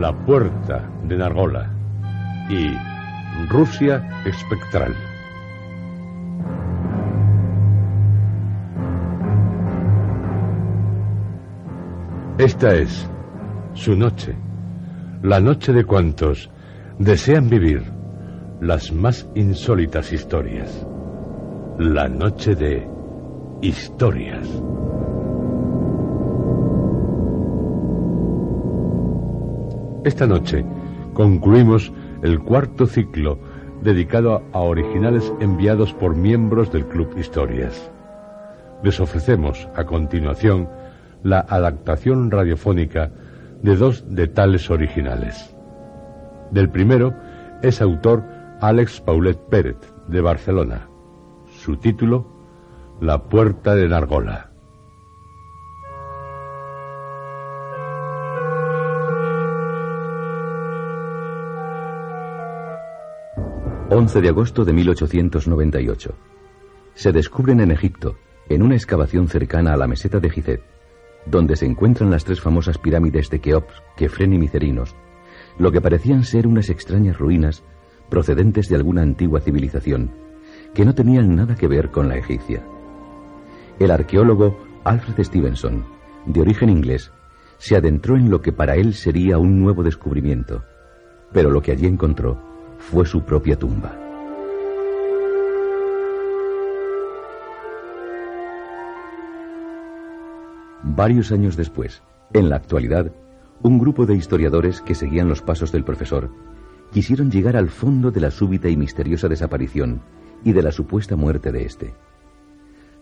La Puerta de Nargola y Rusia Espectral. Esta es su noche, la noche de cuantos desean vivir las más insólitas historias, la noche de historias. Esta noche concluimos el cuarto ciclo dedicado a originales enviados por miembros del Club Historias. Les ofrecemos a continuación la adaptación radiofónica de dos de tales originales. Del primero es autor Alex Paulet Pérez, de Barcelona. Su título, La Puerta de Nargola. 11 de agosto de 1898. Se descubren en Egipto, en una excavación cercana a la meseta de Gizeh, donde se encuentran las tres famosas pirámides de Keops, Kefren y Micerinos, lo que parecían ser unas extrañas ruinas procedentes de alguna antigua civilización, que no tenían nada que ver con la egipcia. El arqueólogo Alfred Stevenson, de origen inglés, se adentró en lo que para él sería un nuevo descubrimiento, pero lo que allí encontró fue su propia tumba. Varios años después, en la actualidad, un grupo de historiadores que seguían los pasos del profesor quisieron llegar al fondo de la súbita y misteriosa desaparición y de la supuesta muerte de éste.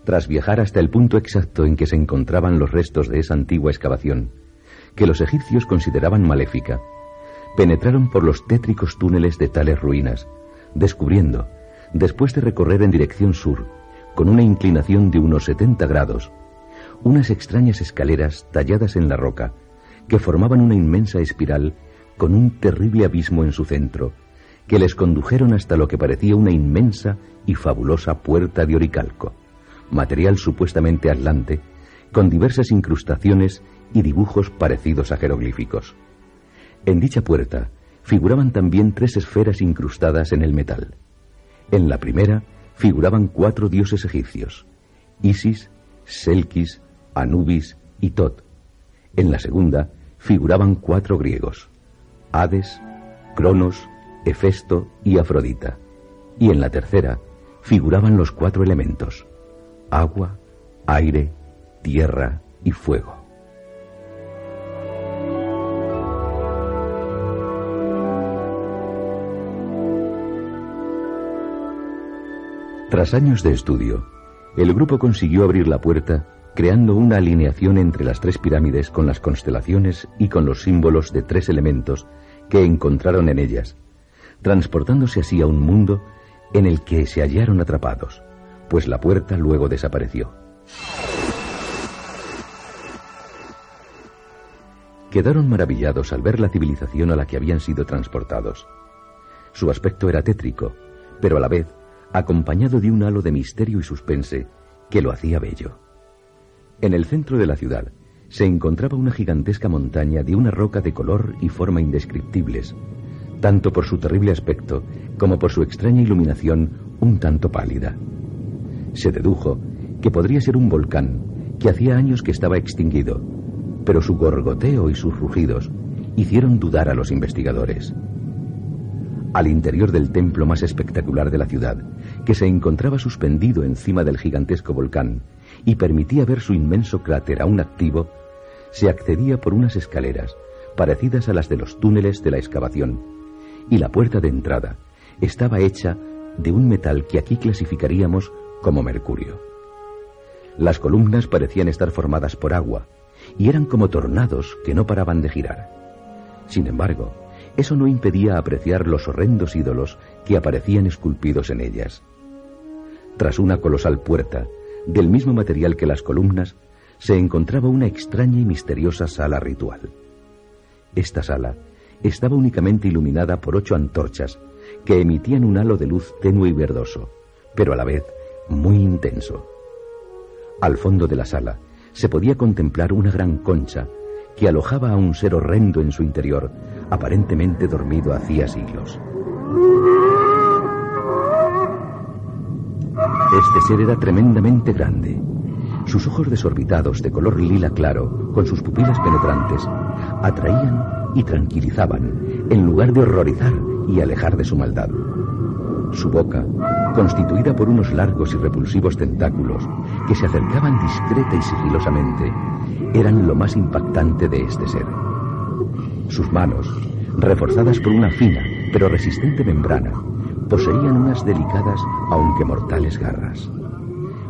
Tras viajar hasta el punto exacto en que se encontraban los restos de esa antigua excavación, que los egipcios consideraban maléfica, penetraron por los tétricos túneles de tales ruinas, descubriendo, después de recorrer en dirección sur, con una inclinación de unos 70 grados, unas extrañas escaleras talladas en la roca que formaban una inmensa espiral con un terrible abismo en su centro, que les condujeron hasta lo que parecía una inmensa y fabulosa puerta de oricalco, material supuestamente atlante, con diversas incrustaciones y dibujos parecidos a jeroglíficos. En dicha puerta figuraban también tres esferas incrustadas en el metal. En la primera figuraban cuatro dioses egipcios, Isis, Selkis, Anubis y Tot. En la segunda figuraban cuatro griegos, Hades, Cronos, Hefesto y Afrodita. Y en la tercera figuraban los cuatro elementos, agua, aire, tierra y fuego. Tras años de estudio, el grupo consiguió abrir la puerta creando una alineación entre las tres pirámides con las constelaciones y con los símbolos de tres elementos que encontraron en ellas, transportándose así a un mundo en el que se hallaron atrapados, pues la puerta luego desapareció. Quedaron maravillados al ver la civilización a la que habían sido transportados. Su aspecto era tétrico, pero a la vez acompañado de un halo de misterio y suspense que lo hacía bello. En el centro de la ciudad se encontraba una gigantesca montaña de una roca de color y forma indescriptibles, tanto por su terrible aspecto como por su extraña iluminación un tanto pálida. Se dedujo que podría ser un volcán que hacía años que estaba extinguido, pero su gorgoteo y sus rugidos hicieron dudar a los investigadores. Al interior del templo más espectacular de la ciudad, que se encontraba suspendido encima del gigantesco volcán y permitía ver su inmenso cráter aún activo, se accedía por unas escaleras parecidas a las de los túneles de la excavación, y la puerta de entrada estaba hecha de un metal que aquí clasificaríamos como mercurio. Las columnas parecían estar formadas por agua y eran como tornados que no paraban de girar. Sin embargo, eso no impedía apreciar los horrendos ídolos que aparecían esculpidos en ellas. Tras una colosal puerta, del mismo material que las columnas, se encontraba una extraña y misteriosa sala ritual. Esta sala estaba únicamente iluminada por ocho antorchas que emitían un halo de luz tenue y verdoso, pero a la vez muy intenso. Al fondo de la sala se podía contemplar una gran concha que alojaba a un ser horrendo en su interior, aparentemente dormido hacía siglos. Este ser era tremendamente grande. Sus ojos desorbitados de color lila claro, con sus pupilas penetrantes, atraían y tranquilizaban, en lugar de horrorizar y alejar de su maldad. Su boca, constituida por unos largos y repulsivos tentáculos que se acercaban discreta y sigilosamente, eran lo más impactante de este ser. Sus manos, reforzadas por una fina pero resistente membrana, poseían unas delicadas aunque mortales garras.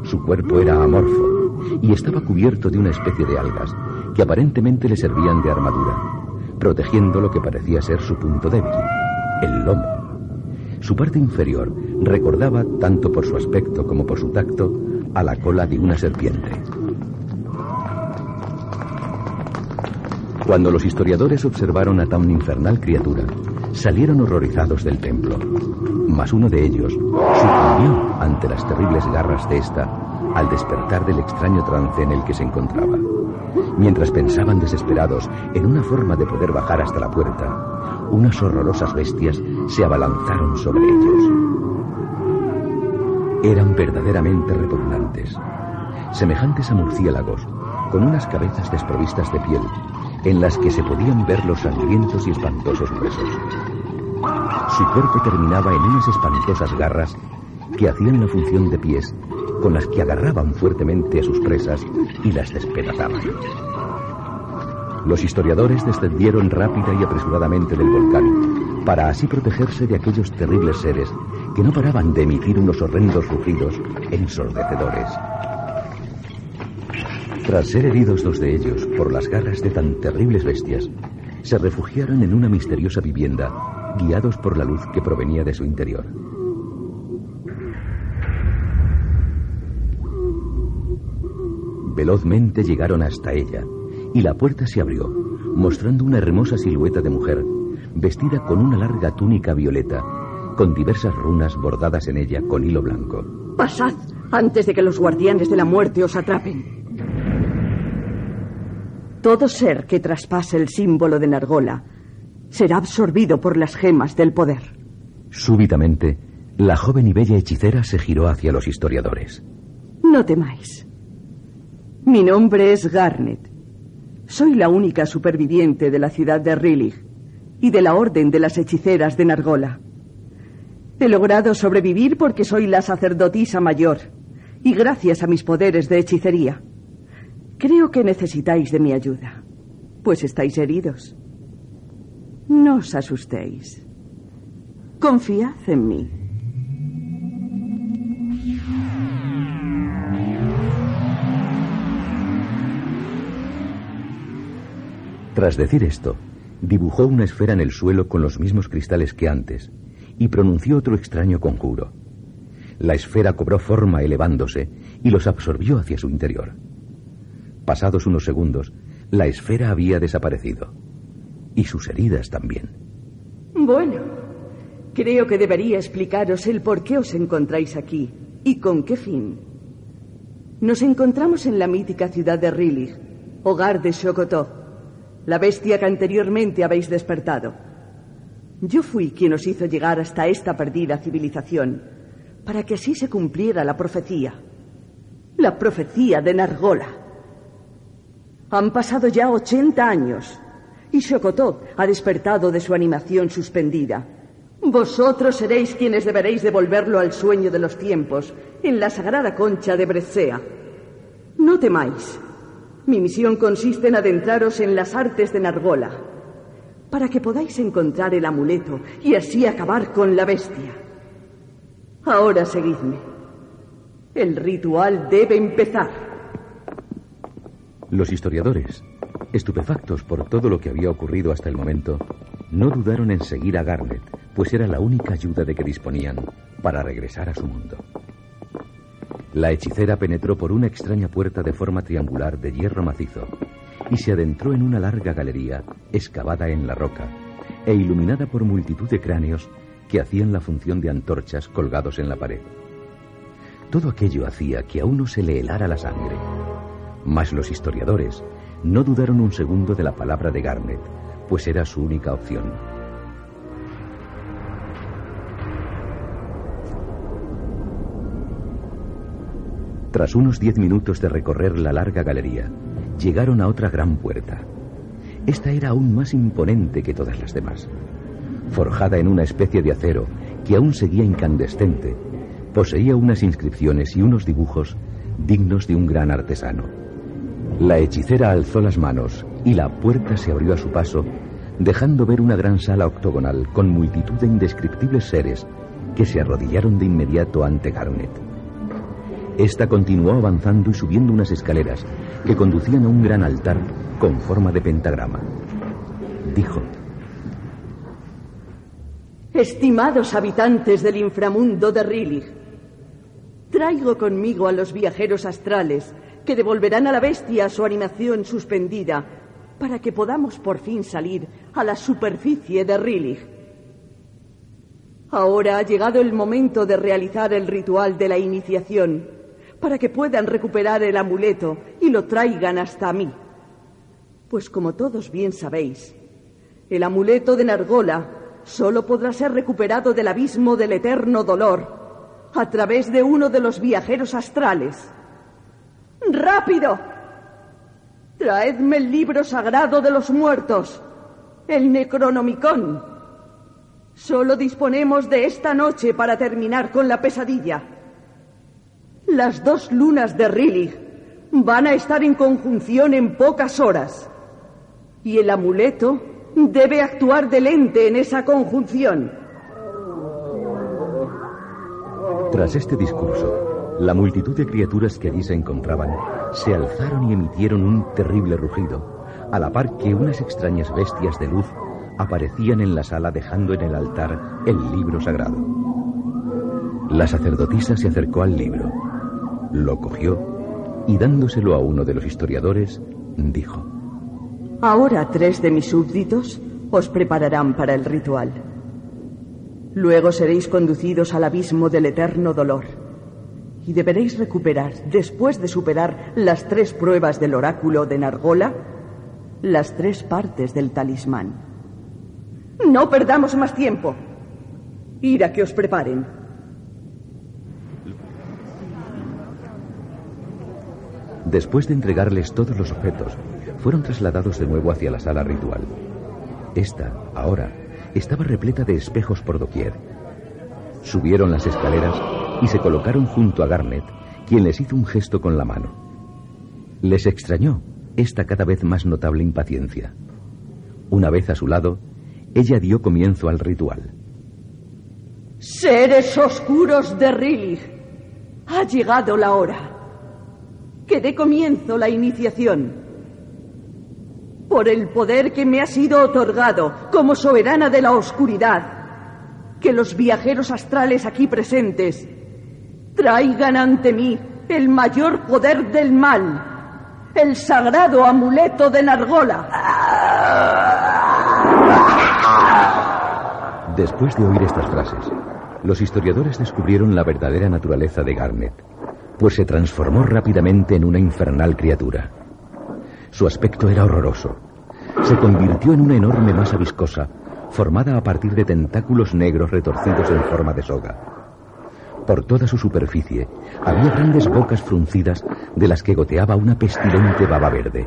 Su cuerpo era amorfo y estaba cubierto de una especie de algas que aparentemente le servían de armadura, protegiendo lo que parecía ser su punto débil, el lomo. Su parte inferior recordaba, tanto por su aspecto como por su tacto, a la cola de una serpiente. Cuando los historiadores observaron a tan infernal criatura, salieron horrorizados del templo. Mas uno de ellos sucumbió ante las terribles garras de esta al despertar del extraño trance en el que se encontraba. Mientras pensaban desesperados en una forma de poder bajar hasta la puerta, unas horrorosas bestias se abalanzaron sobre ellos. Eran verdaderamente repugnantes, semejantes a murciélagos, con unas cabezas desprovistas de piel, en las que se podían ver los sangrientos y espantosos huesos. Su cuerpo terminaba en unas espantosas garras que hacían la función de pies con las que agarraban fuertemente a sus presas y las despedazaban. Los historiadores descendieron rápida y apresuradamente del volcán para así protegerse de aquellos terribles seres que no paraban de emitir unos horrendos rugidos ensordecedores. Tras ser heridos dos de ellos por las garras de tan terribles bestias, se refugiaron en una misteriosa vivienda, guiados por la luz que provenía de su interior. Velozmente llegaron hasta ella y la puerta se abrió, mostrando una hermosa silueta de mujer, vestida con una larga túnica violeta, con diversas runas bordadas en ella con hilo blanco. Pasad antes de que los guardianes de la muerte os atrapen. Todo ser que traspase el símbolo de Nargola será absorbido por las gemas del poder. Súbitamente, la joven y bella hechicera se giró hacia los historiadores. No temáis. Mi nombre es Garnet. Soy la única superviviente de la ciudad de Rilig y de la Orden de las Hechiceras de Nargola. He logrado sobrevivir porque soy la sacerdotisa mayor y gracias a mis poderes de hechicería. Creo que necesitáis de mi ayuda, pues estáis heridos. No os asustéis. Confiad en mí. Tras decir esto, dibujó una esfera en el suelo con los mismos cristales que antes y pronunció otro extraño conjuro. La esfera cobró forma elevándose y los absorbió hacia su interior. Pasados unos segundos, la esfera había desaparecido. Y sus heridas también. Bueno, creo que debería explicaros el por qué os encontráis aquí y con qué fin. Nos encontramos en la mítica ciudad de Rilig, hogar de Shokotó, la bestia que anteriormente habéis despertado. Yo fui quien os hizo llegar hasta esta perdida civilización, para que así se cumpliera la profecía. La profecía de Nargola. Han pasado ya 80 años y Shokotot ha despertado de su animación suspendida. Vosotros seréis quienes deberéis devolverlo al sueño de los tiempos, en la sagrada concha de Bresea. No temáis. Mi misión consiste en adentraros en las artes de Nargola, para que podáis encontrar el amuleto y así acabar con la bestia. Ahora seguidme. El ritual debe empezar. Los historiadores, estupefactos por todo lo que había ocurrido hasta el momento, no dudaron en seguir a Garnet, pues era la única ayuda de que disponían para regresar a su mundo. La hechicera penetró por una extraña puerta de forma triangular de hierro macizo y se adentró en una larga galería excavada en la roca e iluminada por multitud de cráneos que hacían la función de antorchas colgados en la pared. Todo aquello hacía que a uno se le helara la sangre. Mas los historiadores no dudaron un segundo de la palabra de Garnet, pues era su única opción. Tras unos diez minutos de recorrer la larga galería, llegaron a otra gran puerta. Esta era aún más imponente que todas las demás. Forjada en una especie de acero que aún seguía incandescente, poseía unas inscripciones y unos dibujos dignos de un gran artesano. La hechicera alzó las manos y la puerta se abrió a su paso, dejando ver una gran sala octogonal con multitud de indescriptibles seres que se arrodillaron de inmediato ante Garnet. Esta continuó avanzando y subiendo unas escaleras que conducían a un gran altar con forma de pentagrama. Dijo, Estimados habitantes del inframundo de Rilig, traigo conmigo a los viajeros astrales que devolverán a la bestia su animación suspendida para que podamos por fin salir a la superficie de Rilig. Ahora ha llegado el momento de realizar el ritual de la iniciación para que puedan recuperar el amuleto y lo traigan hasta mí. Pues como todos bien sabéis, el amuleto de Nargola solo podrá ser recuperado del abismo del eterno dolor a través de uno de los viajeros astrales. ¡Rápido! Traedme el libro sagrado de los muertos, el Necronomicon. Solo disponemos de esta noche para terminar con la pesadilla. Las dos lunas de Rilig van a estar en conjunción en pocas horas. Y el amuleto debe actuar de lente en esa conjunción. Tras este discurso, la multitud de criaturas que allí se encontraban se alzaron y emitieron un terrible rugido, a la par que unas extrañas bestias de luz aparecían en la sala dejando en el altar el libro sagrado. La sacerdotisa se acercó al libro, lo cogió y dándoselo a uno de los historiadores, dijo, Ahora tres de mis súbditos os prepararán para el ritual. Luego seréis conducidos al abismo del eterno dolor y deberéis recuperar, después de superar las tres pruebas del oráculo de Nargola, las tres partes del talismán. No perdamos más tiempo. Ir a que os preparen. Después de entregarles todos los objetos, fueron trasladados de nuevo hacia la sala ritual. Esta, ahora, estaba repleta de espejos por doquier. Subieron las escaleras y se colocaron junto a Garnet, quien les hizo un gesto con la mano. Les extrañó esta cada vez más notable impaciencia. Una vez a su lado, ella dio comienzo al ritual. Seres oscuros de Rilig, ha llegado la hora. Que dé comienzo la iniciación. Por el poder que me ha sido otorgado como soberana de la oscuridad, que los viajeros astrales aquí presentes traigan ante mí el mayor poder del mal, el sagrado amuleto de Nargola. Después de oír estas frases, los historiadores descubrieron la verdadera naturaleza de Garnet, pues se transformó rápidamente en una infernal criatura. Su aspecto era horroroso. Se convirtió en una enorme masa viscosa, formada a partir de tentáculos negros retorcidos en forma de soga. Por toda su superficie había grandes bocas fruncidas de las que goteaba una pestilente baba verde.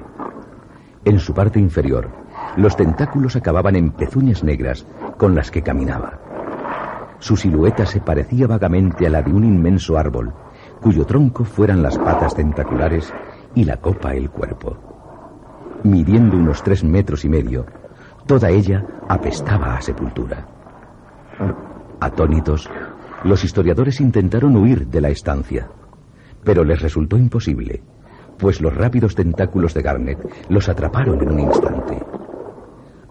En su parte inferior Los tentáculos acababan en pezuñas negras con las que caminaba. Su silueta se parecía vagamente a la de un inmenso árbol, cuyo tronco fueran las patas tentaculares y la copa el cuerpo. Midiendo unos tres metros y medio, toda ella apestaba a sepultura. Atónitos, los historiadores intentaron huir de la estancia, pero les resultó imposible, pues los rápidos tentáculos de Garnet los atraparon en un instante.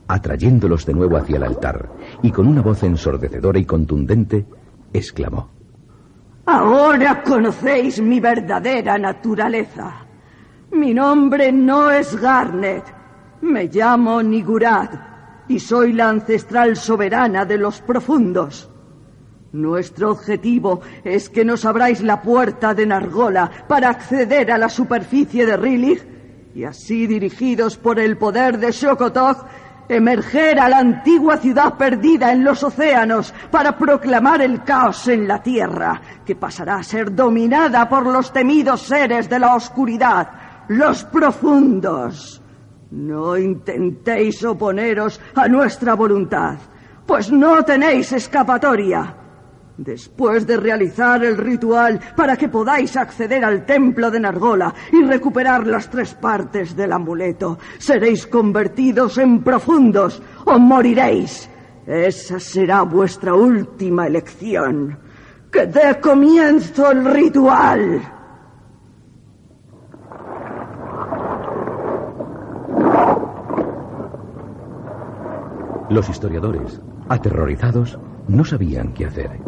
Atrayéndolos de nuevo hacia el altar y con una voz ensordecedora y contundente, exclamó. Ahora conocéis mi verdadera naturaleza. Mi nombre no es Garnet. Me llamo Nigurad y soy la ancestral soberana de los profundos. Nuestro objetivo es que nos abráis la puerta de Nargola para acceder a la superficie de Rilig y así dirigidos por el poder de Shokotog emerger a la antigua ciudad perdida en los océanos para proclamar el caos en la tierra, que pasará a ser dominada por los temidos seres de la oscuridad, los profundos. No intentéis oponeros a nuestra voluntad, pues no tenéis escapatoria. Después de realizar el ritual para que podáis acceder al templo de Nargola y recuperar las tres partes del amuleto, seréis convertidos en profundos o moriréis. Esa será vuestra última elección. Que dé comienzo el ritual. Los historiadores, aterrorizados, no sabían qué hacer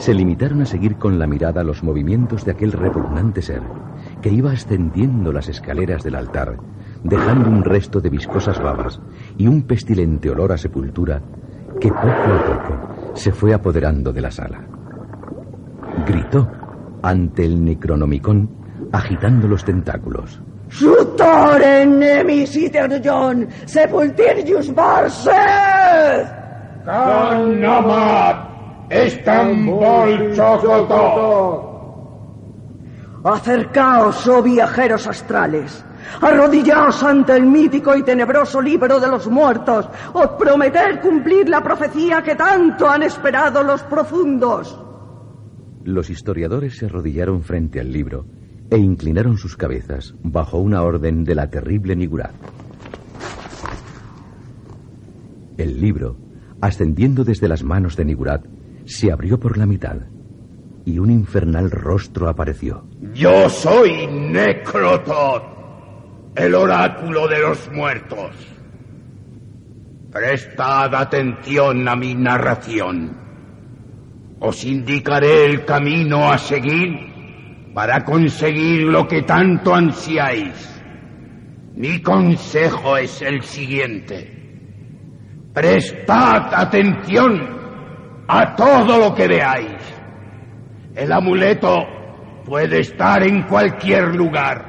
se limitaron a seguir con la mirada los movimientos de aquel repugnante ser que iba ascendiendo las escaleras del altar, dejando un resto de viscosas babas y un pestilente olor a sepultura que poco a poco se fue apoderando de la sala. Gritó ante el Necronomicon agitando los tentáculos. ¡Sutore nemis iterjon sepultirius barset! Estambul Chocotó. Acercaos, oh viajeros astrales. Arrodillaos ante el mítico y tenebroso libro de los muertos. Os prometer cumplir la profecía que tanto han esperado los profundos. Los historiadores se arrodillaron frente al libro e inclinaron sus cabezas bajo una orden de la terrible Nigurat. El libro, ascendiendo desde las manos de Nigurat, se abrió por la mitad y un infernal rostro apareció. Yo soy Necrotot, el oráculo de los muertos. Prestad atención a mi narración. Os indicaré el camino a seguir para conseguir lo que tanto ansiáis. Mi consejo es el siguiente. Prestad atención a todo lo que veáis. El amuleto puede estar en cualquier lugar,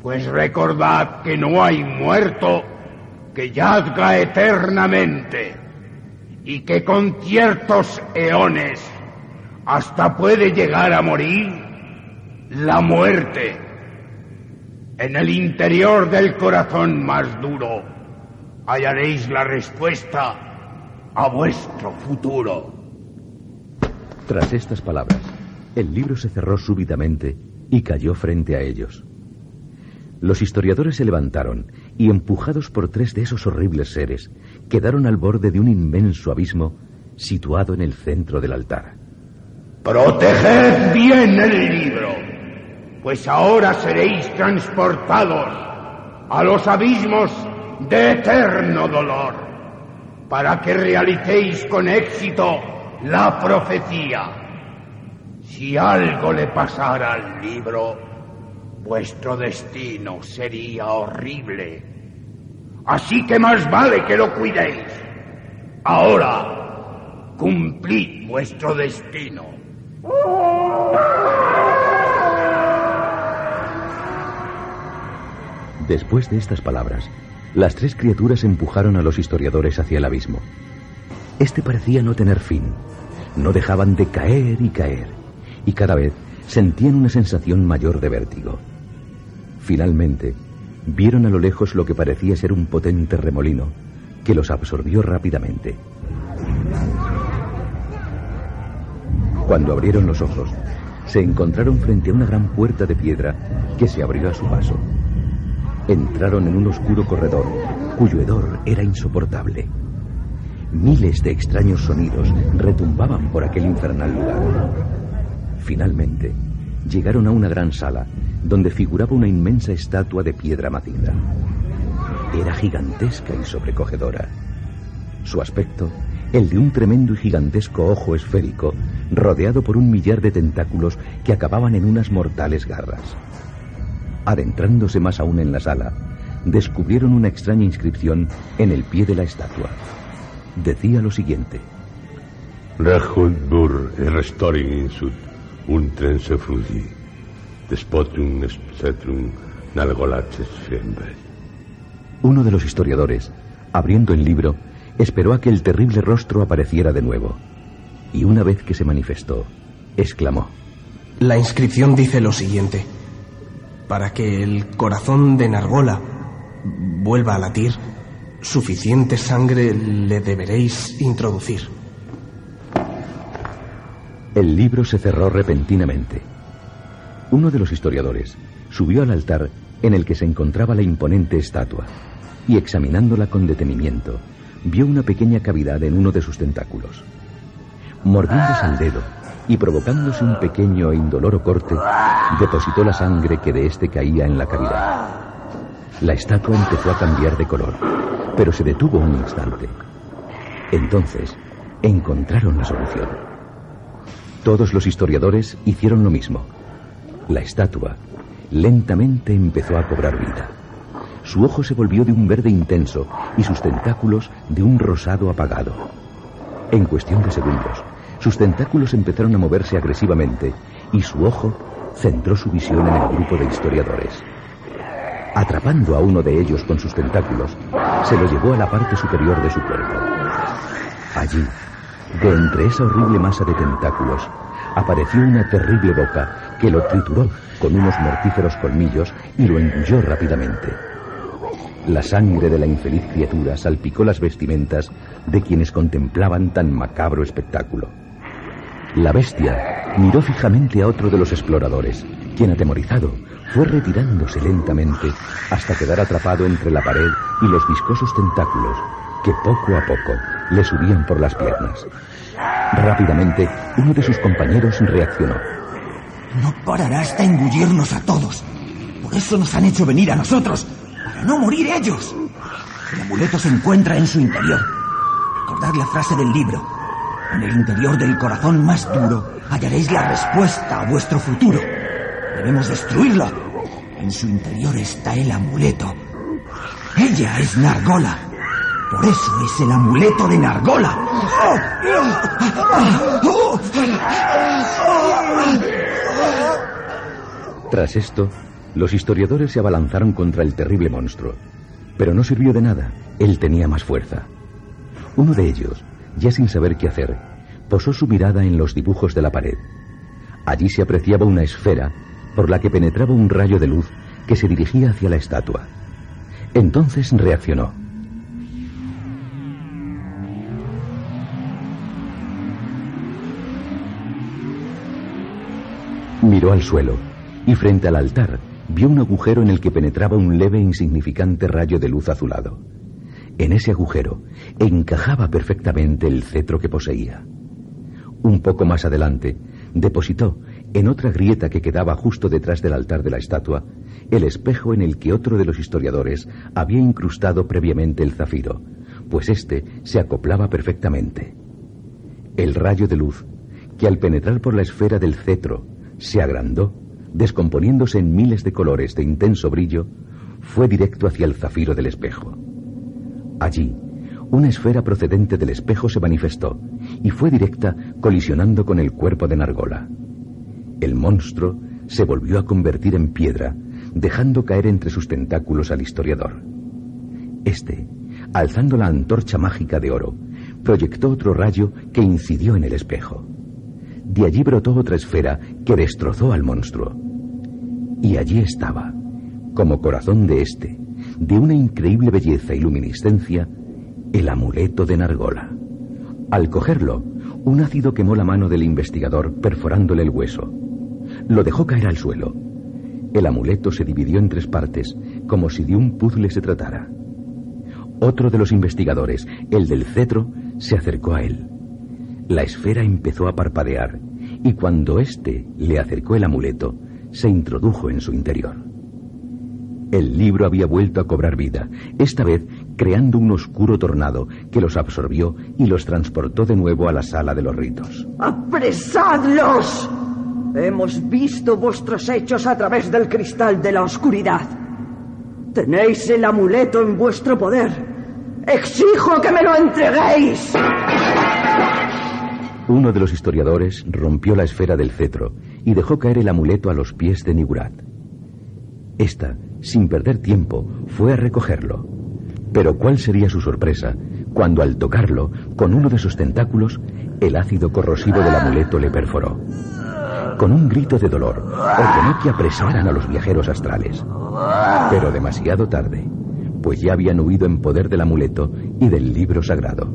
pues recordad que no hay muerto que yazga eternamente y que con ciertos eones hasta puede llegar a morir la muerte. En el interior del corazón más duro hallaréis la respuesta a vuestro futuro. Tras estas palabras, el libro se cerró súbitamente y cayó frente a ellos. Los historiadores se levantaron y, empujados por tres de esos horribles seres, quedaron al borde de un inmenso abismo situado en el centro del altar. Proteged bien el libro, pues ahora seréis transportados a los abismos de eterno dolor para que realicéis con éxito la profecía. Si algo le pasara al libro, vuestro destino sería horrible. Así que más vale que lo cuidéis. Ahora, cumplid vuestro destino. Después de estas palabras, las tres criaturas empujaron a los historiadores hacia el abismo. Este parecía no tener fin. No dejaban de caer y caer, y cada vez sentían una sensación mayor de vértigo. Finalmente, vieron a lo lejos lo que parecía ser un potente remolino que los absorbió rápidamente. Cuando abrieron los ojos, se encontraron frente a una gran puerta de piedra que se abrió a su paso. Entraron en un oscuro corredor cuyo hedor era insoportable. Miles de extraños sonidos retumbaban por aquel infernal lugar. Finalmente, llegaron a una gran sala donde figuraba una inmensa estatua de piedra maciza. Era gigantesca y sobrecogedora. Su aspecto, el de un tremendo y gigantesco ojo esférico, rodeado por un millar de tentáculos que acababan en unas mortales garras. Adentrándose más aún en la sala, descubrieron una extraña inscripción en el pie de la estatua. Decía lo siguiente. Bur restoring insud, un frudi, despotum spectrum nalgolaches Uno de los historiadores, abriendo el libro, esperó a que el terrible rostro apareciera de nuevo. Y una vez que se manifestó, exclamó. La inscripción dice lo siguiente. Para que el corazón de Nargola vuelva a latir, suficiente sangre le deberéis introducir. El libro se cerró repentinamente. Uno de los historiadores subió al altar en el que se encontraba la imponente estatua y examinándola con detenimiento, vio una pequeña cavidad en uno de sus tentáculos. Mordiéndose el dedo y provocándose un pequeño e indoloro corte, depositó la sangre que de éste caía en la cavidad. La estatua empezó a cambiar de color, pero se detuvo un instante. Entonces, encontraron la solución. Todos los historiadores hicieron lo mismo. La estatua lentamente empezó a cobrar vida. Su ojo se volvió de un verde intenso y sus tentáculos de un rosado apagado. En cuestión de segundos, sus tentáculos empezaron a moverse agresivamente y su ojo centró su visión en el grupo de historiadores. Atrapando a uno de ellos con sus tentáculos, se lo llevó a la parte superior de su cuerpo. Allí, de entre esa horrible masa de tentáculos, apareció una terrible boca que lo trituró con unos mortíferos colmillos y lo engulló rápidamente. La sangre de la infeliz criatura salpicó las vestimentas de quienes contemplaban tan macabro espectáculo. La bestia miró fijamente a otro de los exploradores, quien atemorizado fue retirándose lentamente hasta quedar atrapado entre la pared y los viscosos tentáculos que poco a poco le subían por las piernas. Rápidamente, uno de sus compañeros reaccionó. No parará hasta engullirnos a todos. Por eso nos han hecho venir a nosotros, para no morir ellos. El amuleto se encuentra en su interior. Recordad la frase del libro. En el interior del corazón más duro hallaréis la respuesta a vuestro futuro. Debemos destruirlo. En su interior está el amuleto. Ella es Nargola. Por eso es el amuleto de Nargola. Tras esto, los historiadores se abalanzaron contra el terrible monstruo. Pero no sirvió de nada. Él tenía más fuerza. Uno de ellos, ya sin saber qué hacer, posó su mirada en los dibujos de la pared. Allí se apreciaba una esfera por la que penetraba un rayo de luz que se dirigía hacia la estatua. Entonces reaccionó. Miró al suelo y frente al altar vio un agujero en el que penetraba un leve e insignificante rayo de luz azulado. En ese agujero encajaba perfectamente el cetro que poseía. Un poco más adelante, depositó en otra grieta que quedaba justo detrás del altar de la estatua, el espejo en el que otro de los historiadores había incrustado previamente el zafiro, pues éste se acoplaba perfectamente. El rayo de luz, que al penetrar por la esfera del cetro se agrandó, descomponiéndose en miles de colores de intenso brillo, fue directo hacia el zafiro del espejo. Allí, una esfera procedente del espejo se manifestó y fue directa colisionando con el cuerpo de Nargola. El monstruo se volvió a convertir en piedra, dejando caer entre sus tentáculos al historiador. Este, alzando la antorcha mágica de oro, proyectó otro rayo que incidió en el espejo. De allí brotó otra esfera que destrozó al monstruo. Y allí estaba, como corazón de este, de una increíble belleza y luminiscencia, el amuleto de Nargola. Al cogerlo, un ácido quemó la mano del investigador perforándole el hueso. Lo dejó caer al suelo. El amuleto se dividió en tres partes, como si de un puzzle se tratara. Otro de los investigadores, el del cetro, se acercó a él. La esfera empezó a parpadear y cuando éste le acercó el amuleto, se introdujo en su interior. El libro había vuelto a cobrar vida, esta vez creando un oscuro tornado que los absorbió y los transportó de nuevo a la sala de los ritos. ¡Apresadlos! Hemos visto vuestros hechos a través del cristal de la oscuridad. Tenéis el amuleto en vuestro poder. Exijo que me lo entreguéis. Uno de los historiadores rompió la esfera del cetro y dejó caer el amuleto a los pies de Nigurat. Esta, sin perder tiempo, fue a recogerlo. Pero cuál sería su sorpresa cuando al tocarlo, con uno de sus tentáculos, el ácido corrosivo del amuleto le perforó. Con un grito de dolor, ordenó que apresaran a los viajeros astrales. Pero demasiado tarde, pues ya habían huido en poder del amuleto y del libro sagrado.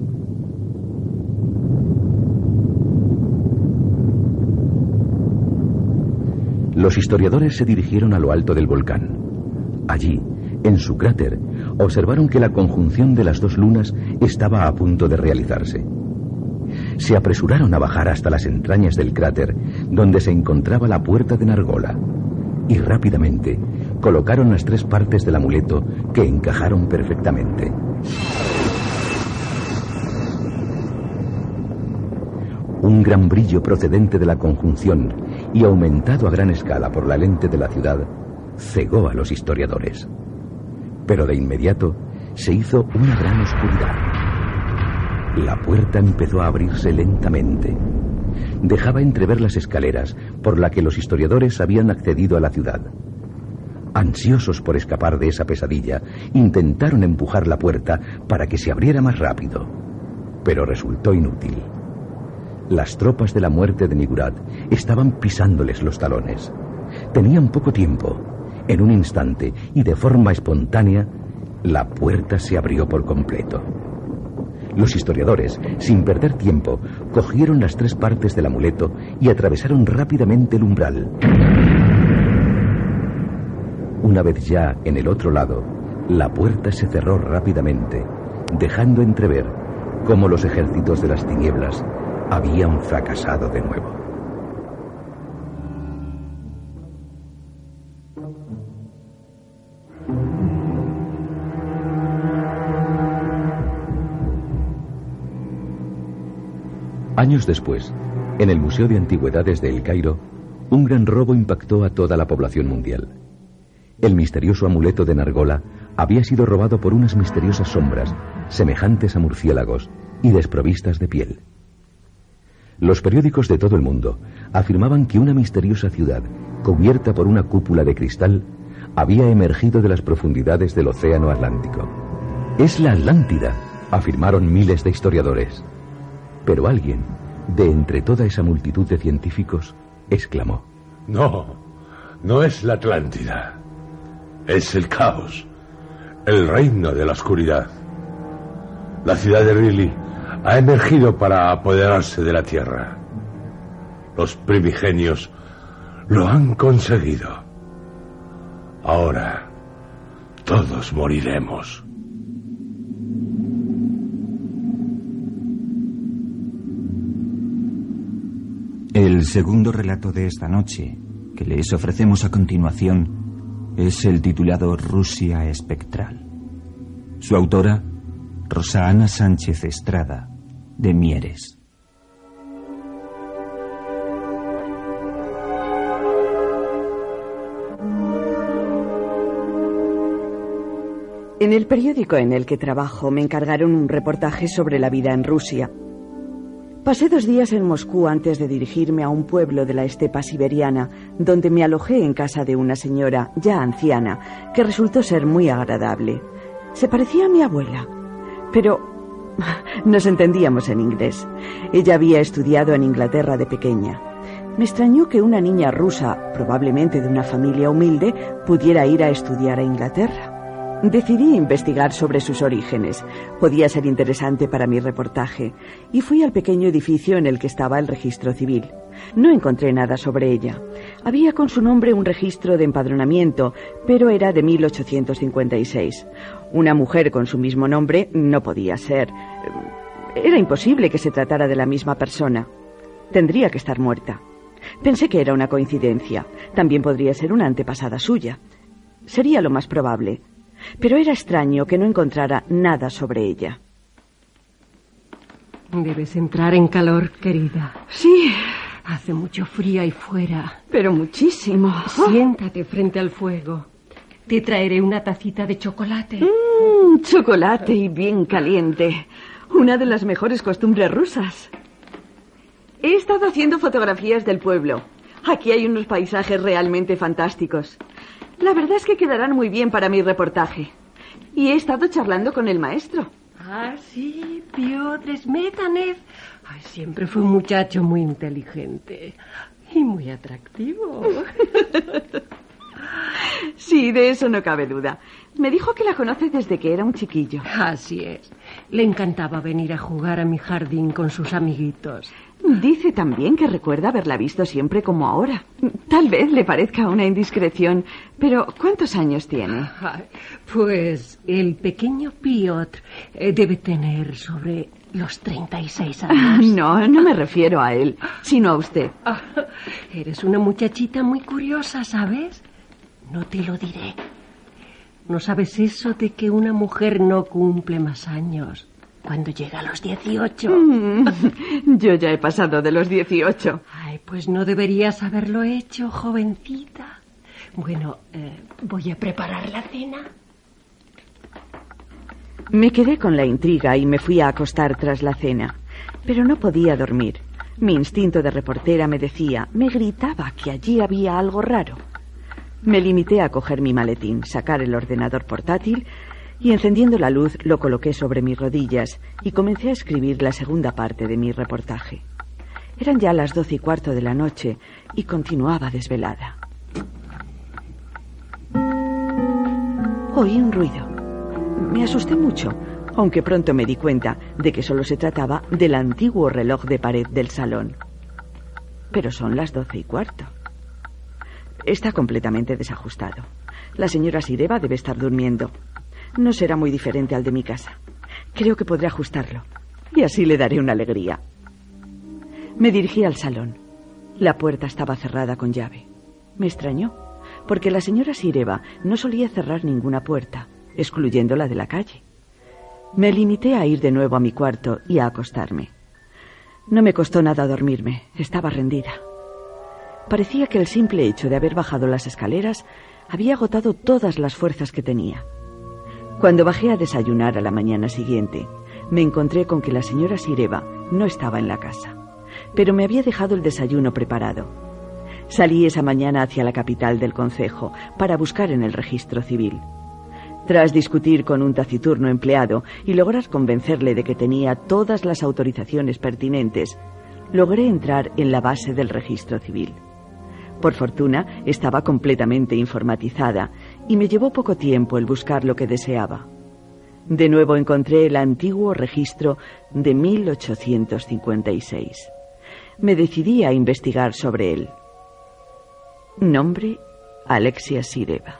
Los historiadores se dirigieron a lo alto del volcán. Allí, en su cráter, observaron que la conjunción de las dos lunas estaba a punto de realizarse. Se apresuraron a bajar hasta las entrañas del cráter, donde se encontraba la puerta de Nargola, y rápidamente colocaron las tres partes del amuleto que encajaron perfectamente. Un gran brillo procedente de la conjunción y aumentado a gran escala por la lente de la ciudad cegó a los historiadores. Pero de inmediato se hizo una gran oscuridad. La puerta empezó a abrirse lentamente. Dejaba entrever las escaleras por la que los historiadores habían accedido a la ciudad. Ansiosos por escapar de esa pesadilla, intentaron empujar la puerta para que se abriera más rápido, pero resultó inútil. Las tropas de la muerte de Nigurat estaban pisándoles los talones. Tenían poco tiempo. En un instante y de forma espontánea, la puerta se abrió por completo. Los historiadores, sin perder tiempo, cogieron las tres partes del amuleto y atravesaron rápidamente el umbral. Una vez ya en el otro lado, la puerta se cerró rápidamente, dejando entrever cómo los ejércitos de las tinieblas habían fracasado de nuevo. Años después, en el Museo de Antigüedades de El Cairo, un gran robo impactó a toda la población mundial. El misterioso amuleto de Nargola había sido robado por unas misteriosas sombras, semejantes a murciélagos y desprovistas de piel. Los periódicos de todo el mundo afirmaban que una misteriosa ciudad, cubierta por una cúpula de cristal, había emergido de las profundidades del Océano Atlántico. Es la Atlántida, afirmaron miles de historiadores. Pero alguien, de entre toda esa multitud de científicos, exclamó. No, no es la Atlántida. Es el caos, el reino de la oscuridad. La ciudad de Riley ha emergido para apoderarse de la tierra. Los primigenios lo han conseguido. Ahora todos moriremos. El segundo relato de esta noche, que les ofrecemos a continuación, es el titulado Rusia Espectral. Su autora, Rosa Ana Sánchez Estrada, de Mieres. En el periódico en el que trabajo me encargaron un reportaje sobre la vida en Rusia. Pasé dos días en Moscú antes de dirigirme a un pueblo de la estepa siberiana, donde me alojé en casa de una señora ya anciana, que resultó ser muy agradable. Se parecía a mi abuela, pero nos entendíamos en inglés. Ella había estudiado en Inglaterra de pequeña. Me extrañó que una niña rusa, probablemente de una familia humilde, pudiera ir a estudiar a Inglaterra. Decidí investigar sobre sus orígenes. Podía ser interesante para mi reportaje y fui al pequeño edificio en el que estaba el registro civil. No encontré nada sobre ella. Había con su nombre un registro de empadronamiento, pero era de 1856. Una mujer con su mismo nombre no podía ser. Era imposible que se tratara de la misma persona. Tendría que estar muerta. Pensé que era una coincidencia. También podría ser una antepasada suya. Sería lo más probable pero era extraño que no encontrara nada sobre ella. Debes entrar en calor, querida. Sí. Hace mucho frío ahí fuera. Pero muchísimo. Siéntate frente al fuego. Te traeré una tacita de chocolate. Mmm, chocolate y bien caliente. Una de las mejores costumbres rusas. He estado haciendo fotografías del pueblo. Aquí hay unos paisajes realmente fantásticos. La verdad es que quedarán muy bien para mi reportaje. Y he estado charlando con el maestro. Ah, sí, Piotr Smetanev. Ay, siempre fue un muchacho muy inteligente y muy atractivo. sí, de eso no cabe duda. Me dijo que la conoce desde que era un chiquillo. Así es. Le encantaba venir a jugar a mi jardín con sus amiguitos. Dice también que recuerda haberla visto siempre como ahora. Tal vez le parezca una indiscreción, pero ¿cuántos años tiene? Pues el pequeño Piotr eh, debe tener sobre los 36 años. No, no me refiero a él, sino a usted. eres una muchachita muy curiosa, ¿sabes? No te lo diré. ¿No sabes eso de que una mujer no cumple más años? Cuando llega a los 18. Mm, yo ya he pasado de los 18. Ay, pues no deberías haberlo hecho, jovencita. Bueno, eh, voy a preparar la cena. Me quedé con la intriga y me fui a acostar tras la cena, pero no podía dormir. Mi instinto de reportera me decía, me gritaba que allí había algo raro. Me limité a coger mi maletín, sacar el ordenador portátil y encendiendo la luz lo coloqué sobre mis rodillas y comencé a escribir la segunda parte de mi reportaje. Eran ya las doce y cuarto de la noche y continuaba desvelada. Oí un ruido. Me asusté mucho, aunque pronto me di cuenta de que solo se trataba del antiguo reloj de pared del salón. Pero son las doce y cuarto. Está completamente desajustado. La señora Sireva debe estar durmiendo no será muy diferente al de mi casa. Creo que podré ajustarlo. Y así le daré una alegría. Me dirigí al salón. La puerta estaba cerrada con llave. Me extrañó, porque la señora Sireva no solía cerrar ninguna puerta, excluyendo la de la calle. Me limité a ir de nuevo a mi cuarto y a acostarme. No me costó nada dormirme, estaba rendida. Parecía que el simple hecho de haber bajado las escaleras había agotado todas las fuerzas que tenía. Cuando bajé a desayunar a la mañana siguiente, me encontré con que la señora Sireva no estaba en la casa, pero me había dejado el desayuno preparado. Salí esa mañana hacia la capital del concejo para buscar en el registro civil. Tras discutir con un taciturno empleado y lograr convencerle de que tenía todas las autorizaciones pertinentes, logré entrar en la base del registro civil. Por fortuna, estaba completamente informatizada y me llevó poco tiempo el buscar lo que deseaba. De nuevo encontré el antiguo registro de 1856. Me decidí a investigar sobre él. Nombre Alexia Sireva.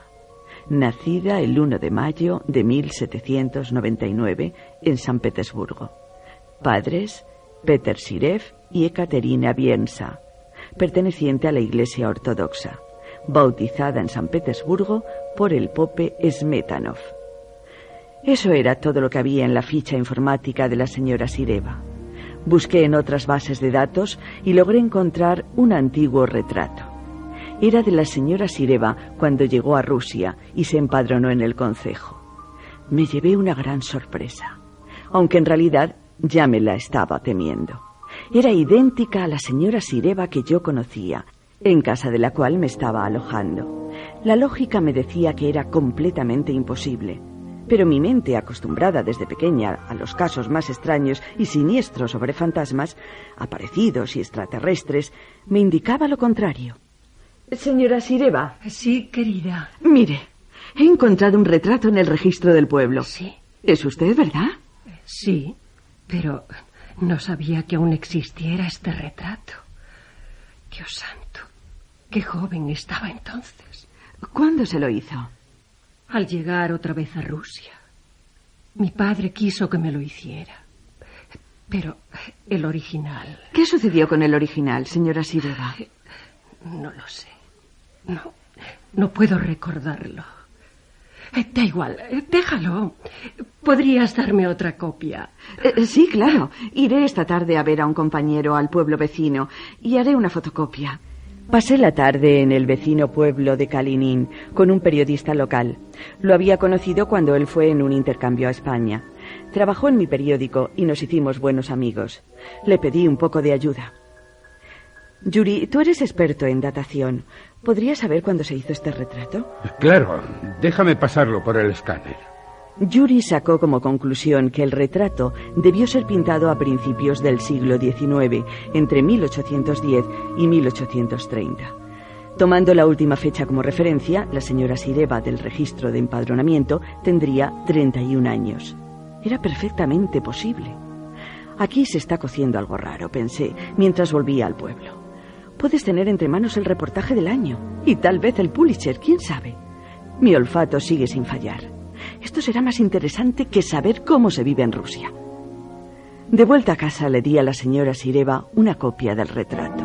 Nacida el 1 de mayo de 1799 en San Petersburgo. Padres Peter Sirev y Ekaterina Biensa perteneciente a la Iglesia Ortodoxa, bautizada en San Petersburgo por el pope Smetanov. Eso era todo lo que había en la ficha informática de la señora Sireva. Busqué en otras bases de datos y logré encontrar un antiguo retrato. Era de la señora Sireva cuando llegó a Rusia y se empadronó en el concejo. Me llevé una gran sorpresa, aunque en realidad ya me la estaba temiendo. Era idéntica a la señora Sireva que yo conocía, en casa de la cual me estaba alojando. La lógica me decía que era completamente imposible, Pero mi mente, acostumbrada desde pequeña a los casos más extraños y siniestros sobre fantasmas, aparecidos y extraterrestres, me indicaba lo contrario. Señora Sireva. Sí, querida. Mire, he encontrado un retrato en el registro del pueblo. Sí. ¿Es usted, verdad? Sí, pero no sabía que aún existiera este retrato. Dios santo, qué joven estaba entonces. ¿Cuándo se lo hizo? Al llegar otra vez a Rusia. Mi padre quiso que me lo hiciera. Pero el original. ¿Qué sucedió con el original, señora Sireva? No lo sé. No, no puedo recordarlo. Eh, Da igual, eh, déjalo. ¿Podrías darme otra copia? Eh, sí, claro. Iré esta tarde a ver a un compañero al pueblo vecino y haré una fotocopia. Pasé la tarde en el vecino pueblo de Kalinin con un periodista local. Lo había conocido cuando él fue en un intercambio a España. Trabajó en mi periódico y nos hicimos buenos amigos. Le pedí un poco de ayuda. Yuri, tú eres experto en datación. ¿Podrías saber cuándo se hizo este retrato? Claro, déjame pasarlo por el escáner. Yuri sacó como conclusión que el retrato debió ser pintado a principios del siglo XIX, entre 1810 y 1830. Tomando la última fecha como referencia, la señora Sireva del registro de empadronamiento tendría 31 años. Era perfectamente posible. Aquí se está cociendo algo raro, pensé, mientras volvía al pueblo. Puedes tener entre manos el reportaje del año y tal vez el Pulitzer, quién sabe. Mi olfato sigue sin fallar. Esto será más interesante que saber cómo se vive en Rusia. De vuelta a casa le di a la señora Sireva una copia del retrato.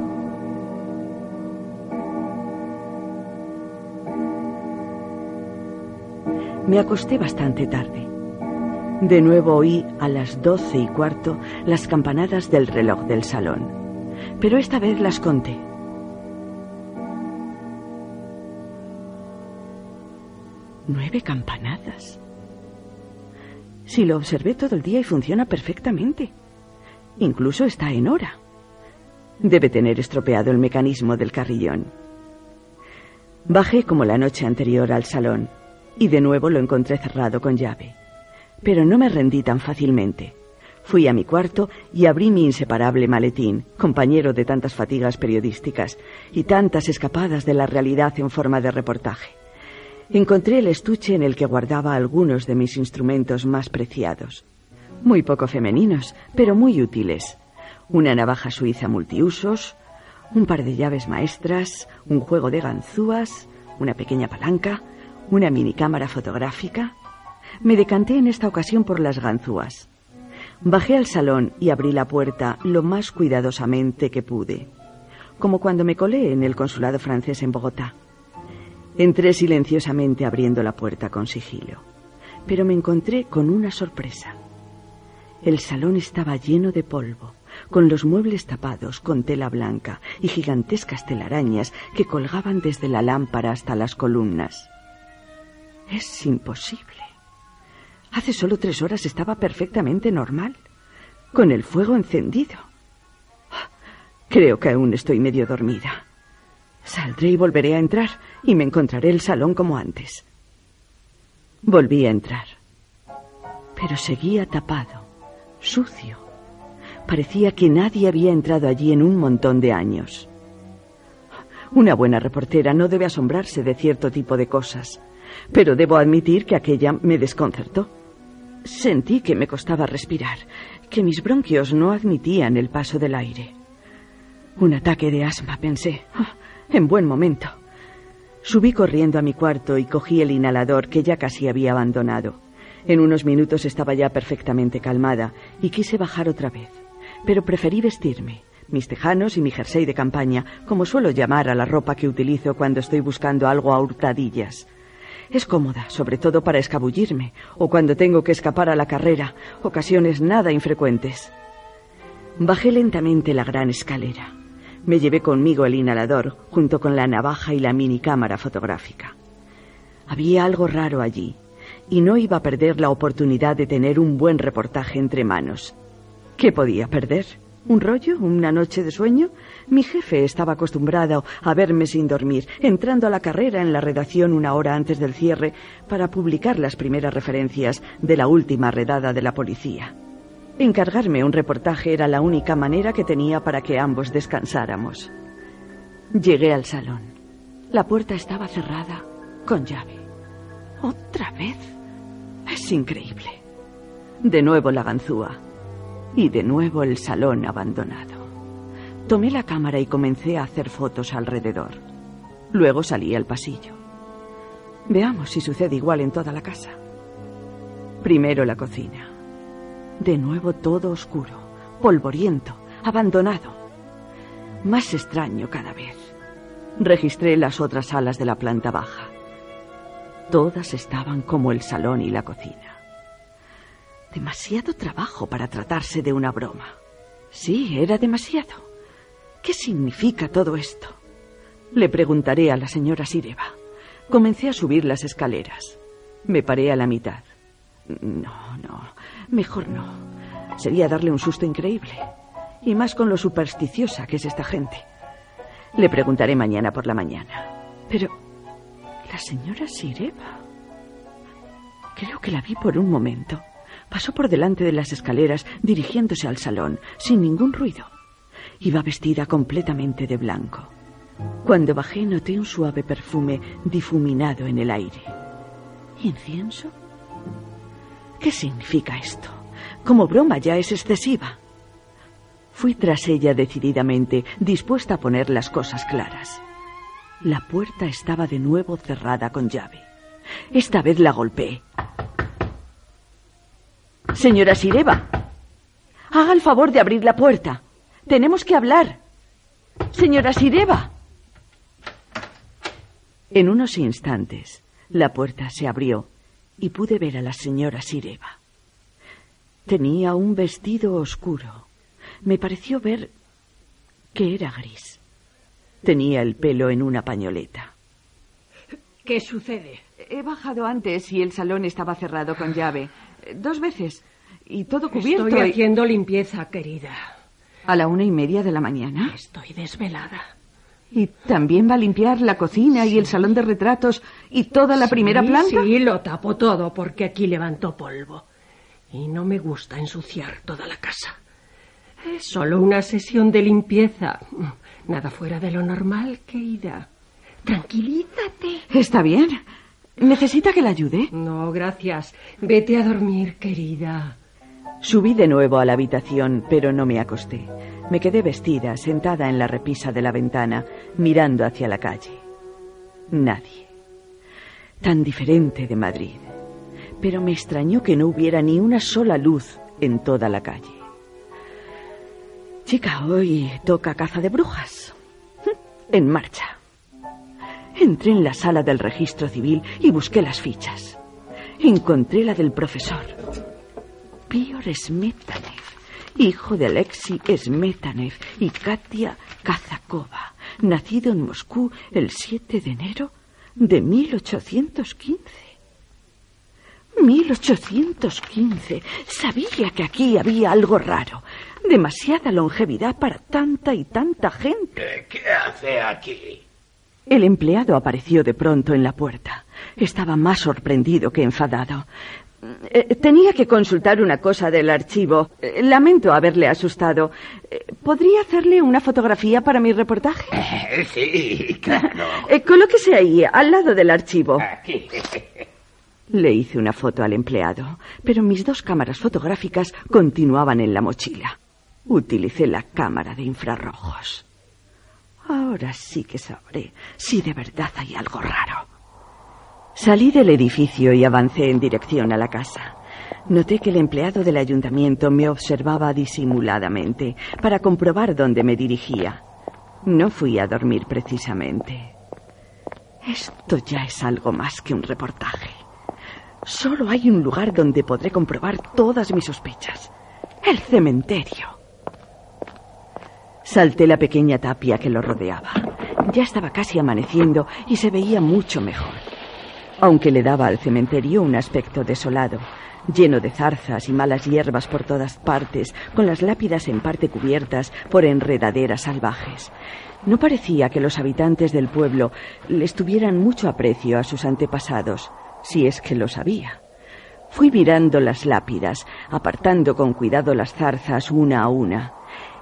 Me acosté bastante tarde. De nuevo oí a las doce y cuarto las campanadas del reloj del salón, pero esta vez las conté. Nueve campanadas. Si lo observé todo el día y funciona perfectamente. Incluso está en hora. Debe tener estropeado el mecanismo del carrillón. Bajé como la noche anterior al salón y de nuevo lo encontré cerrado con llave. Pero no me rendí tan fácilmente. Fui a mi cuarto y abrí mi inseparable maletín, compañero de tantas fatigas periodísticas y tantas escapadas de la realidad en forma de reportaje. Encontré el estuche en el que guardaba algunos de mis instrumentos más preciados. Muy poco femeninos, pero muy útiles. Una navaja suiza multiusos, un par de llaves maestras, un juego de ganzúas, una pequeña palanca, una minicámara fotográfica. Me decanté en esta ocasión por las ganzúas. Bajé al salón y abrí la puerta lo más cuidadosamente que pude, como cuando me colé en el consulado francés en Bogotá. Entré silenciosamente abriendo la puerta con sigilo, pero me encontré con una sorpresa. El salón estaba lleno de polvo, con los muebles tapados con tela blanca y gigantescas telarañas que colgaban desde la lámpara hasta las columnas. Es imposible. Hace solo tres horas estaba perfectamente normal, con el fuego encendido. Creo que aún estoy medio dormida. Saldré y volveré a entrar y me encontraré el salón como antes. Volví a entrar, pero seguía tapado, sucio. Parecía que nadie había entrado allí en un montón de años. Una buena reportera no debe asombrarse de cierto tipo de cosas, pero debo admitir que aquella me desconcertó. Sentí que me costaba respirar, que mis bronquios no admitían el paso del aire. Un ataque de asma, pensé. En buen momento. Subí corriendo a mi cuarto y cogí el inhalador que ya casi había abandonado. En unos minutos estaba ya perfectamente calmada y quise bajar otra vez. Pero preferí vestirme, mis tejanos y mi jersey de campaña, como suelo llamar a la ropa que utilizo cuando estoy buscando algo a hurtadillas. Es cómoda, sobre todo para escabullirme o cuando tengo que escapar a la carrera, ocasiones nada infrecuentes. Bajé lentamente la gran escalera. Me llevé conmigo el inhalador, junto con la navaja y la mini cámara fotográfica. Había algo raro allí, y no iba a perder la oportunidad de tener un buen reportaje entre manos. ¿Qué podía perder? ¿Un rollo? ¿Una noche de sueño? Mi jefe estaba acostumbrado a verme sin dormir, entrando a la carrera en la redacción una hora antes del cierre para publicar las primeras referencias de la última redada de la policía. Encargarme un reportaje era la única manera que tenía para que ambos descansáramos. Llegué al salón. La puerta estaba cerrada con llave. ¿Otra vez? Es increíble. De nuevo la ganzúa. Y de nuevo el salón abandonado. Tomé la cámara y comencé a hacer fotos alrededor. Luego salí al pasillo. Veamos si sucede igual en toda la casa. Primero la cocina. De nuevo todo oscuro, polvoriento, abandonado. Más extraño cada vez. Registré las otras salas de la planta baja. Todas estaban como el salón y la cocina. Demasiado trabajo para tratarse de una broma. Sí, era demasiado. ¿Qué significa todo esto? Le preguntaré a la señora Sireva. Comencé a subir las escaleras. Me paré a la mitad. No, no, mejor no. Sería darle un susto increíble. Y más con lo supersticiosa que es esta gente. Le preguntaré mañana por la mañana. Pero... La señora Sireva. Creo que la vi por un momento. Pasó por delante de las escaleras dirigiéndose al salón, sin ningún ruido. Iba vestida completamente de blanco. Cuando bajé noté un suave perfume difuminado en el aire. ¿Incienso? ¿Qué significa esto? Como broma ya es excesiva. Fui tras ella decididamente, dispuesta a poner las cosas claras. La puerta estaba de nuevo cerrada con llave. Esta vez la golpeé. Señora Sireva, haga el favor de abrir la puerta. Tenemos que hablar. Señora Sireva. En unos instantes, la puerta se abrió y pude ver a la señora Sireva. Tenía un vestido oscuro. Me pareció ver que era gris. Tenía el pelo en una pañoleta. ¿Qué sucede? He bajado antes y el salón estaba cerrado con llave. Dos veces. Y todo cubierto. Estoy y- haciendo limpieza, querida. A la una y media de la mañana. Estoy desvelada. Y también va a limpiar la cocina y el salón de retratos y toda la primera planta. Sí, lo tapo todo porque aquí levantó polvo. Y no me gusta ensuciar toda la casa. Es solo una sesión de limpieza. Nada fuera de lo normal, querida. Tranquilízate. Está bien. ¿Necesita que la ayude? No, gracias. Vete a dormir, querida. Subí de nuevo a la habitación, pero no me acosté. Me quedé vestida, sentada en la repisa de la ventana, mirando hacia la calle. Nadie. Tan diferente de Madrid. Pero me extrañó que no hubiera ni una sola luz en toda la calle. Chica, hoy toca caza de brujas. En marcha. Entré en la sala del registro civil y busqué las fichas. Encontré la del profesor. Pior Smetanev, hijo de Alexei Smetanev y Katia Kazakova, nacido en Moscú el 7 de enero de 1815. 1815. Sabía que aquí había algo raro. Demasiada longevidad para tanta y tanta gente. ¿Qué hace aquí? El empleado apareció de pronto en la puerta. Estaba más sorprendido que enfadado. Eh, tenía que consultar una cosa del archivo. Eh, lamento haberle asustado. Eh, ¿Podría hacerle una fotografía para mi reportaje? Eh, Sí, claro. Eh, colóquese ahí, al lado del archivo. Aquí. Le hice una foto al empleado, pero mis dos cámaras fotográficas continuaban en la mochila. Utilicé la cámara de infrarrojos. Ahora sí que sabré si de verdad hay algo raro. Salí del edificio y avancé en dirección a la casa. Noté que el empleado del ayuntamiento me observaba disimuladamente para comprobar dónde me dirigía. No fui a dormir precisamente. Esto ya es algo más que un reportaje. Solo hay un lugar donde podré comprobar todas mis sospechas. El cementerio. Salté la pequeña tapia que lo rodeaba. Ya estaba casi amaneciendo y se veía mucho mejor. Aunque le daba al cementerio un aspecto desolado, lleno de zarzas y malas hierbas por todas partes, con las lápidas en parte cubiertas por enredaderas salvajes. No parecía que los habitantes del pueblo les tuvieran mucho aprecio a sus antepasados, si es que lo sabía. Fui mirando las lápidas, apartando con cuidado las zarzas una a una.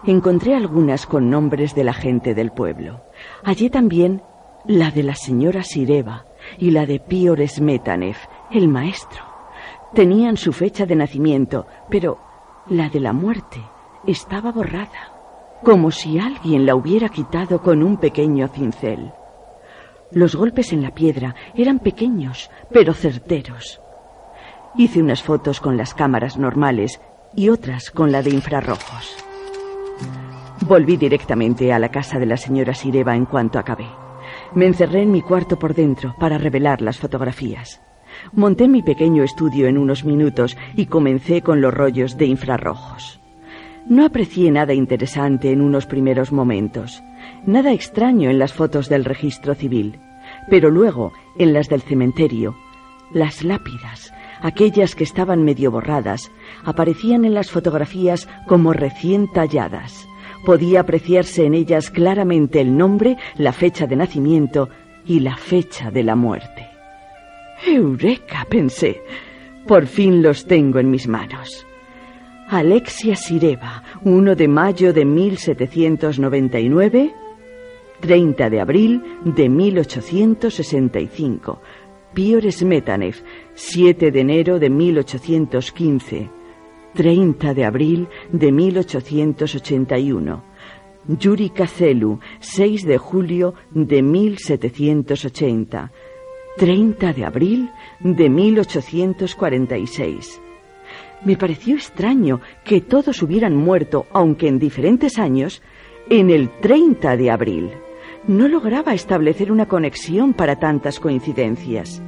Encontré algunas con nombres de la gente del pueblo. Hallé también la de la señora Sireva y la de Pior Smetanev, el maestro. Tenían su fecha de nacimiento, pero la de la muerte estaba borrada como si alguien la hubiera quitado con un pequeño cincel. Los golpes en la piedra eran pequeños, pero certeros. Hice unas fotos con las cámaras normales y otras con la de infrarrojos. Volví directamente a la casa de la señora Sireva en cuanto acabé. Me encerré en mi cuarto por dentro para revelar las fotografías. Monté mi pequeño estudio en unos minutos y comencé con los rollos de infrarrojos. No aprecié nada interesante en unos primeros momentos, nada extraño en las fotos del registro civil, pero luego, en las del cementerio, las lápidas, aquellas que estaban medio borradas, aparecían en las fotografías como recién talladas. Podía apreciarse en ellas claramente el nombre, la fecha de nacimiento y la fecha de la muerte. Eureka, pensé. Por fin los tengo en mis manos. Alexia Sireva, 1 de mayo de 1799, 30 de abril de 1865. Pior Smetanev, 7 de enero de 1815, 30 de abril de 1881. Yuri Kazelu, 6 de julio de 1780, 30 de abril de 1846. Me pareció extraño que todos hubieran muerto, aunque en diferentes años, en el 30 de abril. No lograba establecer una conexión para tantas coincidencias.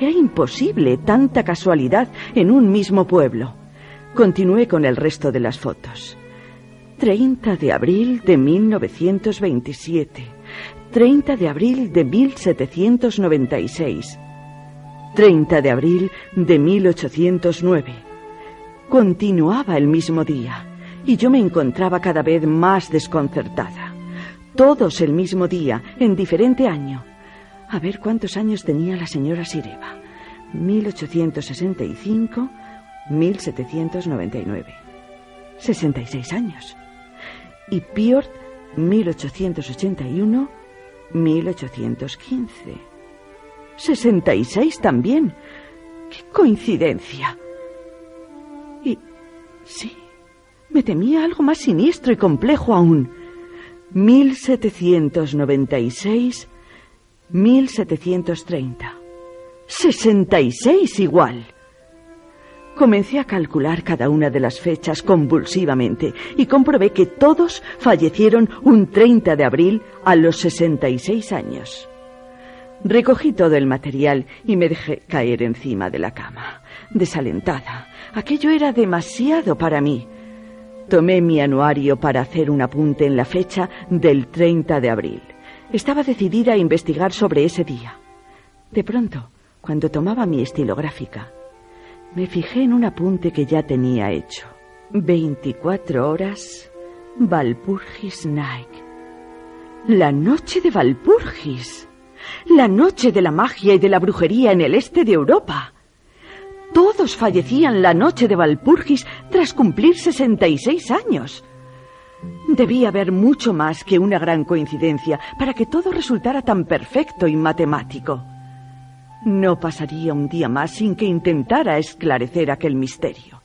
Era imposible tanta casualidad en un mismo pueblo. Continué con el resto de las fotos. 30 de abril de 1927. 30 de abril de 1796. 30 de abril de 1809 continuaba el mismo día y yo me encontraba cada vez más desconcertada. Todos el mismo día, en diferente año. A ver cuántos años tenía la señora Sireva. 1865, 1799. 66 años. Y Piort, 1881, 1815. 66 también. ¡Qué coincidencia! Sí, me temía algo más siniestro y complejo aún. 1796, 1730. 66 igual. Comencé a calcular cada una de las fechas convulsivamente y comprobé que todos fallecieron un 30 de abril a los 66 años. Recogí todo el material y me dejé caer encima de la cama, desalentada, Aquello era demasiado para mí. Tomé mi anuario para hacer un apunte en la fecha del 30 de abril. Estaba decidida a investigar sobre ese día. De pronto, cuando tomaba mi estilográfica, me fijé en un apunte que ya tenía hecho. 24 horas, Valpurgis Night. La noche de Valpurgis. La noche de la magia y de la brujería en el este de Europa. Todos fallecían la noche de Valpurgis tras cumplir 66 años. Debía haber mucho más que una gran coincidencia para que todo resultara tan perfecto y matemático. No pasaría un día más sin que intentara esclarecer aquel misterio.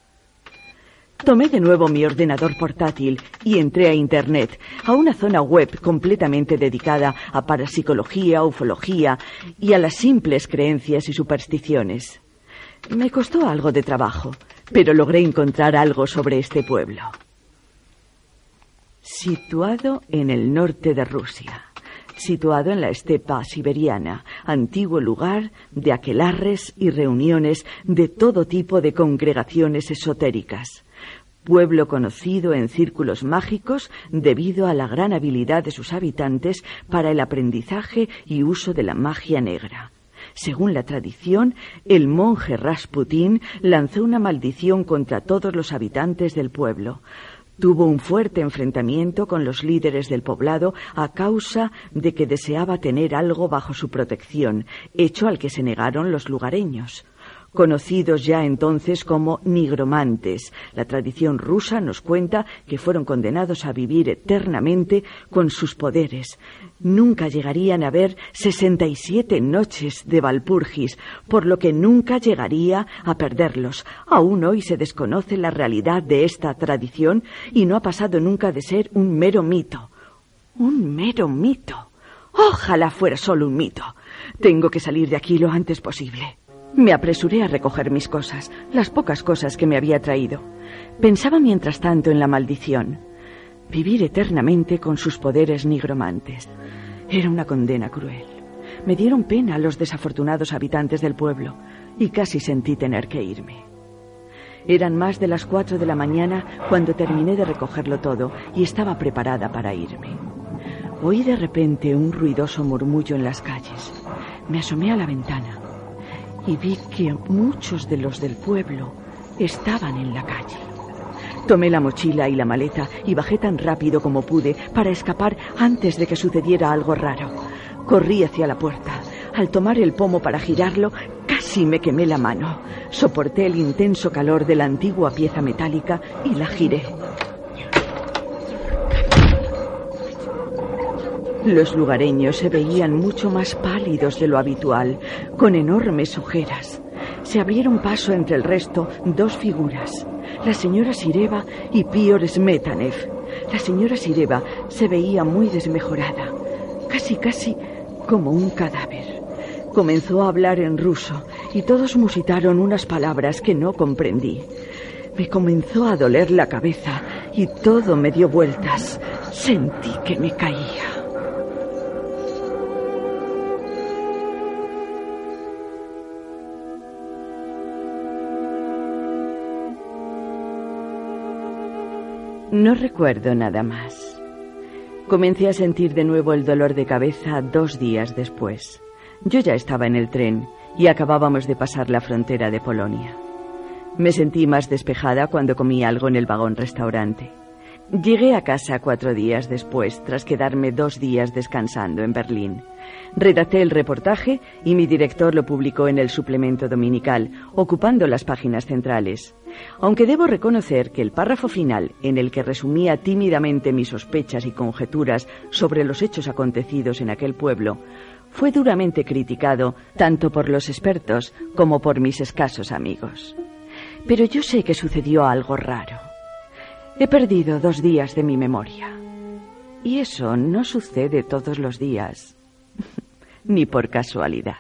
Tomé de nuevo mi ordenador portátil y entré a Internet, a una zona web completamente dedicada a parapsicología, ufología y a las simples creencias y supersticiones. Me costó algo de trabajo, pero logré encontrar algo sobre este pueblo. Situado en el norte de Rusia, situado en la estepa siberiana, antiguo lugar de aquelarres y reuniones de todo tipo de congregaciones esotéricas. Pueblo conocido en círculos mágicos debido a la gran habilidad de sus habitantes para el aprendizaje y uso de la magia negra Según la tradición, el monje Rasputín lanzó una maldición contra todos los habitantes del pueblo. Tuvo un fuerte enfrentamiento con los líderes del poblado a causa de que deseaba tener algo bajo su protección, hecho al que se negaron los lugareños conocidos ya entonces como nigromantes. La tradición rusa nos cuenta que fueron condenados a vivir eternamente con sus poderes. Nunca llegarían a ver 67 noches de Valpurgis, por lo que nunca llegaría a perderlos. Aún hoy se desconoce la realidad de esta tradición y no ha pasado nunca de ser un mero mito. Un mero mito. Ojalá fuera solo un mito. Tengo que salir de aquí lo antes posible. Me apresuré a recoger mis cosas, las pocas cosas que me había traído. Pensaba mientras tanto en la maldición. Vivir eternamente con sus poderes nigromantes. Era una condena cruel. Me dieron pena los desafortunados habitantes del pueblo y casi sentí tener que irme. Eran más de las cuatro de la mañana cuando terminé de recogerlo todo y estaba preparada para irme. Oí de repente un ruidoso murmullo en las calles. Me asomé a la ventana y vi que muchos de los del pueblo estaban en la calle. Tomé la mochila y la maleta y bajé tan rápido como pude para escapar antes de que sucediera algo raro. Corrí hacia la puerta. Al tomar el pomo para girarlo, casi me quemé la mano. Soporté el intenso calor de la antigua pieza metálica y la giré. Los lugareños se veían mucho más pálidos de lo habitual, con enormes ojeras. Se abrieron paso entre el resto dos figuras, la señora Sireva y Pior Smetanev. La señora Sireva se veía muy desmejorada, casi casi como un cadáver. Comenzó a hablar en ruso y todos musitaron unas palabras que no comprendí. Me comenzó a doler la cabeza y todo me dio vueltas. Sentí que me caía. No recuerdo nada más. Comencé a sentir de nuevo el dolor de cabeza dos días después. Yo ya estaba en el tren y acabábamos de pasar la frontera de Polonia. Me sentí más despejada cuando comí algo en el vagón restaurante. Llegué a casa cuatro días después, tras quedarme dos días descansando en Berlín. Redacté el reportaje y mi director lo publicó en el suplemento dominical, ocupando las páginas centrales. Aunque debo reconocer que el párrafo final, en el que resumía tímidamente mis sospechas y conjeturas sobre los hechos acontecidos en aquel pueblo, fue duramente criticado tanto por los expertos como por mis escasos amigos. Pero yo sé que sucedió algo raro. He perdido dos días de mi memoria. Y eso no sucede todos los días, ni por casualidad.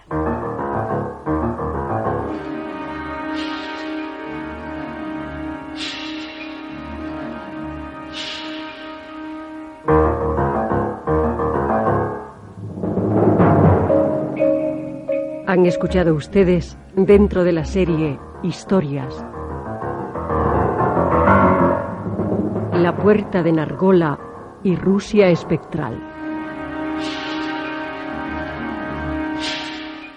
Han escuchado ustedes dentro de la serie Historias La Puerta de Nargola y Rusia Espectral.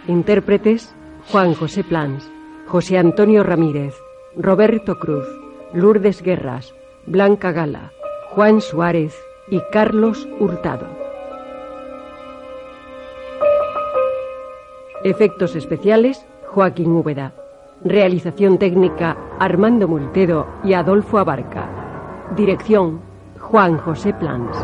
Intérpretes Juan José Plans, José Antonio Ramírez, Roberto Cruz, Lourdes Guerras, Blanca Gala, Juan Suárez y Carlos Hurtado. Efectos especiales Joaquín Úbeda. Realización técnica Armando Multedo y Adolfo Abarca. Dirección Juan José Plans.